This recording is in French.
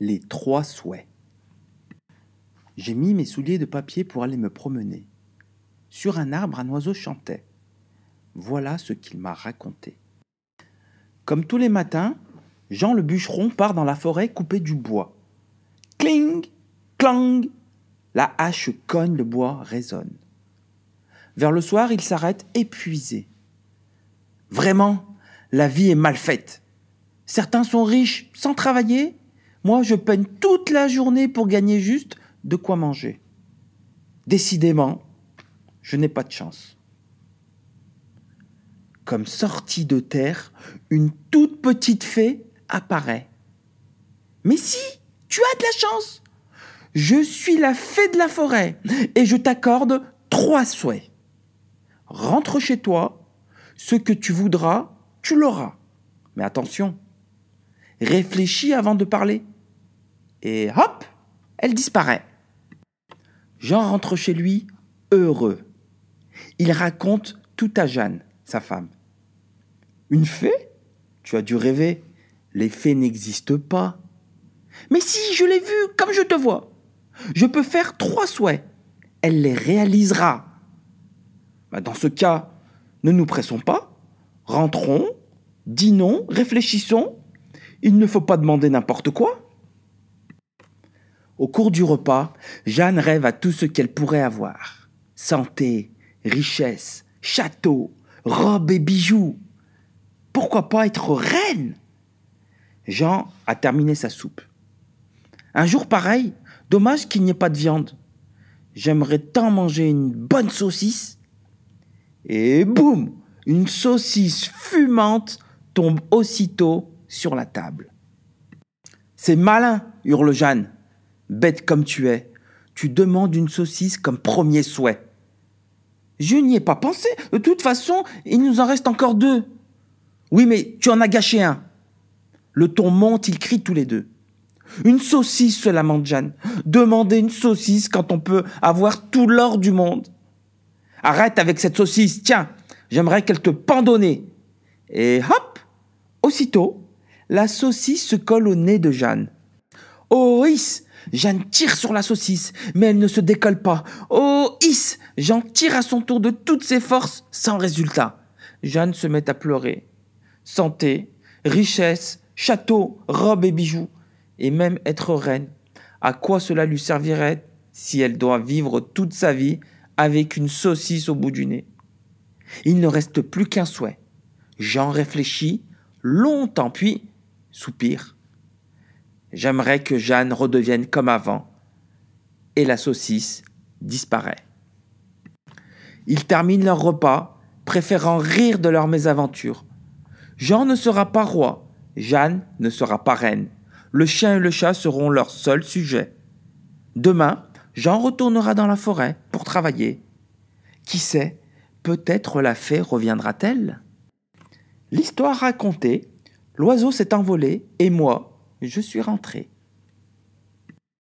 Les trois souhaits. J'ai mis mes souliers de papier pour aller me promener. Sur un arbre, un oiseau chantait. Voilà ce qu'il m'a raconté. Comme tous les matins, Jean le bûcheron part dans la forêt couper du bois. Cling, clang, la hache cogne, le bois résonne. Vers le soir, il s'arrête épuisé. Vraiment, la vie est mal faite. Certains sont riches sans travailler. Moi, je peine toute la journée pour gagner juste de quoi manger. Décidément, je n'ai pas de chance. Comme sortie de terre, une toute petite fée apparaît. Mais si, tu as de la chance. Je suis la fée de la forêt et je t'accorde trois souhaits. Rentre chez toi, ce que tu voudras, tu l'auras. Mais attention, réfléchis avant de parler. Et hop, elle disparaît. Jean rentre chez lui heureux. Il raconte tout à Jeanne, sa femme. Une fée? Tu as dû rêver. Les fées n'existent pas. Mais si, je l'ai vue comme je te vois. Je peux faire trois souhaits. Elle les réalisera. Bah, dans ce cas, ne nous pressons pas. Rentrons, dînons, réfléchissons. Il ne faut pas demander n'importe quoi. Au cours du repas, Jeanne rêve à tout ce qu'elle pourrait avoir. Santé, richesse, château, robes et bijoux. Pourquoi pas être reine? Jean a terminé sa soupe. Un jour pareil, dommage qu'il n'y ait pas de viande. J'aimerais tant manger une bonne saucisse. Et boum Une saucisse fumante tombe aussitôt sur la table. C'est malin, hurle Jeanne. Bête comme tu es, tu demandes une saucisse comme premier souhait. Je n'y ai pas pensé. De toute façon, il nous en reste encore deux. Oui, mais tu en as gâché un. Le ton monte, ils crient tous les deux. Une saucisse, se lamente Jeanne. Demander une saucisse quand on peut avoir tout l'or du monde. Arrête avec cette saucisse, tiens, j'aimerais qu'elle te pendonnait. Et hop, aussitôt, la saucisse se colle au nez de Jeanne. Oh, Is Jeanne tire sur la saucisse, mais elle ne se décolle pas. Oh, Is Jean tire à son tour de toutes ses forces, sans résultat. Jeanne se met à pleurer. Santé, richesse, château, robe et bijoux, et même être reine. À quoi cela lui servirait si elle doit vivre toute sa vie avec une saucisse au bout du nez? Il ne reste plus qu'un souhait. Jean réfléchit longtemps, puis soupire. J'aimerais que Jeanne redevienne comme avant. Et la saucisse disparaît. Ils terminent leur repas, préférant rire de leur mésaventure. Jean ne sera pas roi, Jeanne ne sera pas reine. Le chien et le chat seront leurs seuls sujets. Demain, Jean retournera dans la forêt pour travailler. Qui sait, peut-être la fée reviendra-t-elle? L'histoire racontée, l'oiseau s'est envolé et moi, je suis rentré.